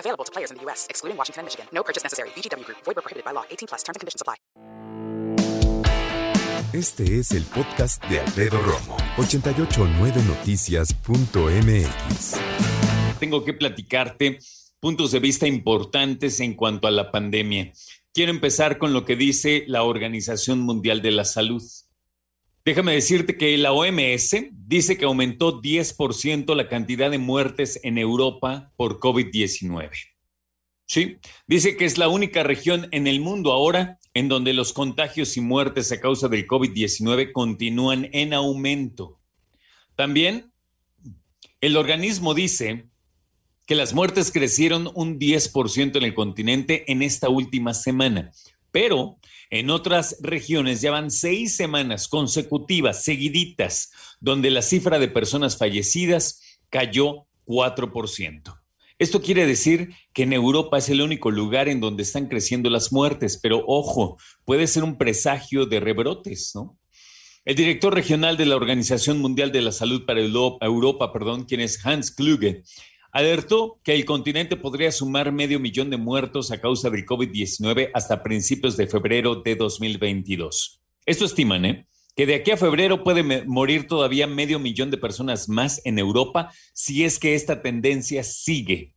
Available to players in the U.S., excluding Washington and Michigan. No purchase necessary. VGW Group. Void where prohibited by law. 18 plus. Terms and conditions apply. Este es el podcast de Alfredo Romo. 889noticias.mx Tengo que platicarte puntos de vista importantes en cuanto a la pandemia. Quiero empezar con lo que dice la Organización Mundial de la Salud. Déjame decirte que la OMS dice que aumentó 10% la cantidad de muertes en Europa por COVID-19. Sí, dice que es la única región en el mundo ahora en donde los contagios y muertes a causa del COVID-19 continúan en aumento. También el organismo dice que las muertes crecieron un 10% en el continente en esta última semana, pero en otras regiones ya van seis semanas consecutivas, seguiditas, donde la cifra de personas fallecidas cayó 4%. Esto quiere decir que en Europa es el único lugar en donde están creciendo las muertes, pero ojo, puede ser un presagio de rebrotes, ¿no? El director regional de la Organización Mundial de la Salud para Europa, perdón, quien es Hans Kluge, alertó que el continente podría sumar medio millón de muertos a causa del COVID-19 hasta principios de febrero de 2022. Esto estiman, ¿eh? que de aquí a febrero puede morir todavía medio millón de personas más en Europa si es que esta tendencia sigue.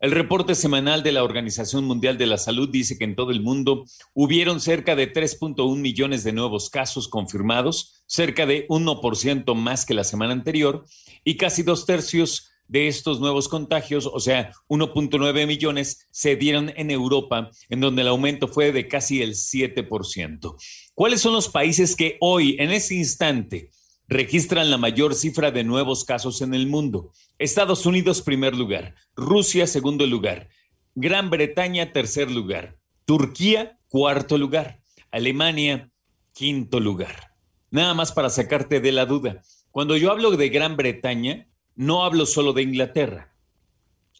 El reporte semanal de la Organización Mundial de la Salud dice que en todo el mundo hubieron cerca de 3.1 millones de nuevos casos confirmados, cerca de 1% más que la semana anterior, y casi dos tercios de estos nuevos contagios, o sea, 1.9 millones, se dieron en Europa, en donde el aumento fue de casi el 7%. ¿Cuáles son los países que hoy, en ese instante, registran la mayor cifra de nuevos casos en el mundo? Estados Unidos, primer lugar. Rusia, segundo lugar. Gran Bretaña, tercer lugar. Turquía, cuarto lugar. Alemania, quinto lugar. Nada más para sacarte de la duda. Cuando yo hablo de Gran Bretaña, no hablo solo de Inglaterra,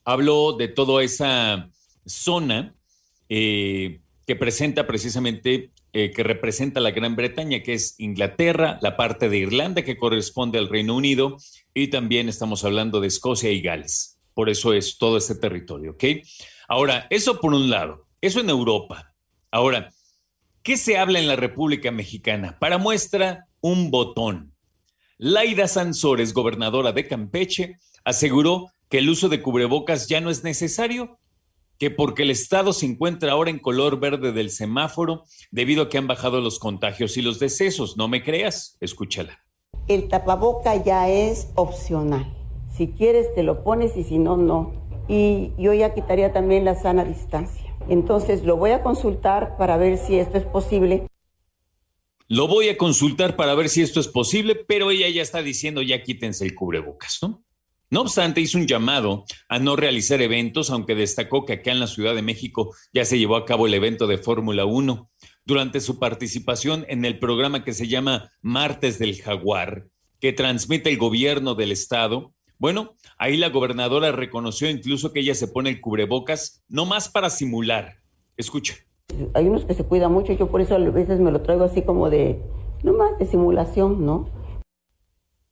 hablo de toda esa zona eh, que presenta precisamente, eh, que representa la Gran Bretaña, que es Inglaterra, la parte de Irlanda que corresponde al Reino Unido, y también estamos hablando de Escocia y Gales. Por eso es todo este territorio, ¿ok? Ahora, eso por un lado, eso en Europa. Ahora, ¿qué se habla en la República Mexicana? Para muestra, un botón. Laida Sansores, gobernadora de Campeche, aseguró que el uso de cubrebocas ya no es necesario, que porque el estado se encuentra ahora en color verde del semáforo debido a que han bajado los contagios y los decesos. No me creas, escúchala. El tapaboca ya es opcional. Si quieres te lo pones y si no, no. Y yo ya quitaría también la sana distancia. Entonces lo voy a consultar para ver si esto es posible. Lo voy a consultar para ver si esto es posible, pero ella ya está diciendo ya quítense el cubrebocas, ¿no? No obstante, hizo un llamado a no realizar eventos, aunque destacó que acá en la Ciudad de México ya se llevó a cabo el evento de Fórmula 1. Durante su participación en el programa que se llama Martes del Jaguar, que transmite el gobierno del estado, bueno, ahí la gobernadora reconoció incluso que ella se pone el cubrebocas no más para simular. Escucha. Hay unos que se cuidan mucho, yo por eso a veces me lo traigo así como de, no más de simulación, ¿no?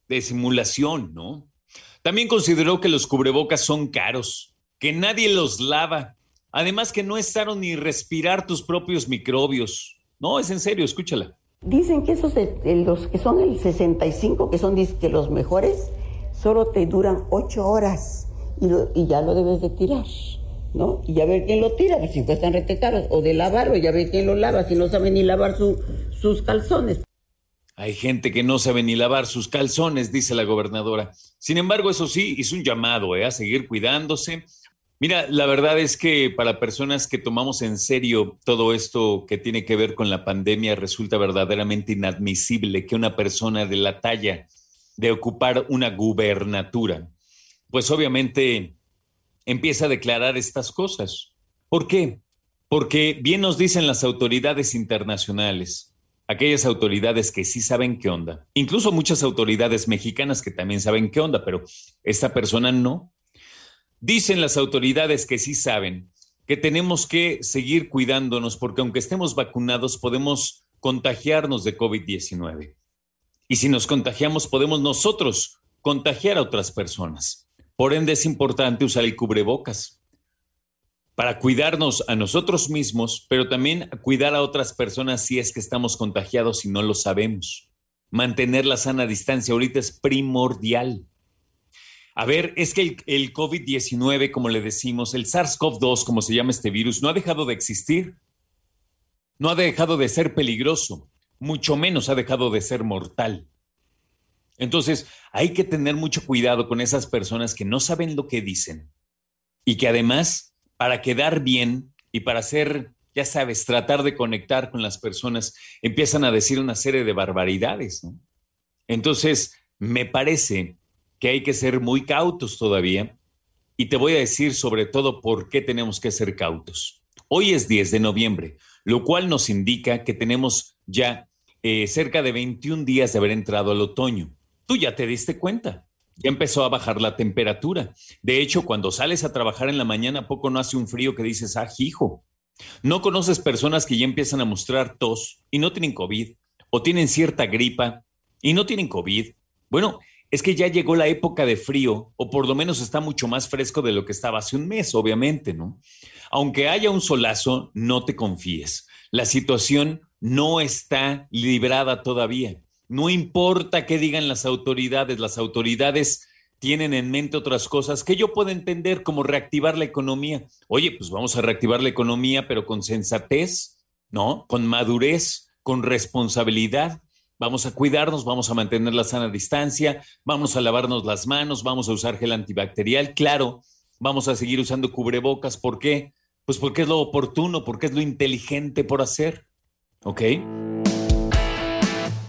De simulación, ¿no? También consideró que los cubrebocas son caros, que nadie los lava, además que no es ni respirar tus propios microbios. No, es en serio, escúchala. Dicen que esos, los que son el 65, que son que los mejores, solo te duran ocho horas y, y ya lo debes de tirar. ¿No? Y ya ver quién lo tira, pues si cuestan rete o de lavarlo, ya ver quién lo lava, si no sabe ni lavar sus calzones. Hay gente que no sabe ni lavar sus calzones, dice la gobernadora. Sin embargo, eso sí, hizo un llamado ¿eh? a seguir cuidándose. Mira, la verdad es que para personas que tomamos en serio todo esto que tiene que ver con la pandemia, resulta verdaderamente inadmisible que una persona de la talla de ocupar una gubernatura, pues obviamente empieza a declarar estas cosas. ¿Por qué? Porque bien nos dicen las autoridades internacionales, aquellas autoridades que sí saben qué onda, incluso muchas autoridades mexicanas que también saben qué onda, pero esta persona no. Dicen las autoridades que sí saben que tenemos que seguir cuidándonos porque aunque estemos vacunados podemos contagiarnos de COVID-19. Y si nos contagiamos podemos nosotros contagiar a otras personas. Por ende es importante usar el cubrebocas para cuidarnos a nosotros mismos, pero también cuidar a otras personas si es que estamos contagiados y no lo sabemos. Mantener la sana distancia ahorita es primordial. A ver, es que el, el COVID-19, como le decimos, el SARS-CoV-2, como se llama este virus, no ha dejado de existir. No ha dejado de ser peligroso, mucho menos ha dejado de ser mortal. Entonces, hay que tener mucho cuidado con esas personas que no saben lo que dicen y que además, para quedar bien y para hacer, ya sabes, tratar de conectar con las personas, empiezan a decir una serie de barbaridades. ¿no? Entonces, me parece que hay que ser muy cautos todavía y te voy a decir sobre todo por qué tenemos que ser cautos. Hoy es 10 de noviembre, lo cual nos indica que tenemos ya eh, cerca de 21 días de haber entrado al otoño. Tú ya te diste cuenta, ya empezó a bajar la temperatura. De hecho, cuando sales a trabajar en la mañana, poco no hace un frío que dices, ah, hijo. No conoces personas que ya empiezan a mostrar tos y no tienen COVID, o tienen cierta gripa y no tienen COVID. Bueno, es que ya llegó la época de frío, o por lo menos está mucho más fresco de lo que estaba hace un mes, obviamente, ¿no? Aunque haya un solazo, no te confíes. La situación no está librada todavía. No importa qué digan las autoridades, las autoridades tienen en mente otras cosas que yo puedo entender como reactivar la economía. Oye, pues vamos a reactivar la economía, pero con sensatez, ¿no? Con madurez, con responsabilidad. Vamos a cuidarnos, vamos a mantener la sana distancia, vamos a lavarnos las manos, vamos a usar gel antibacterial, claro, vamos a seguir usando cubrebocas. ¿Por qué? Pues porque es lo oportuno, porque es lo inteligente por hacer. ¿Ok?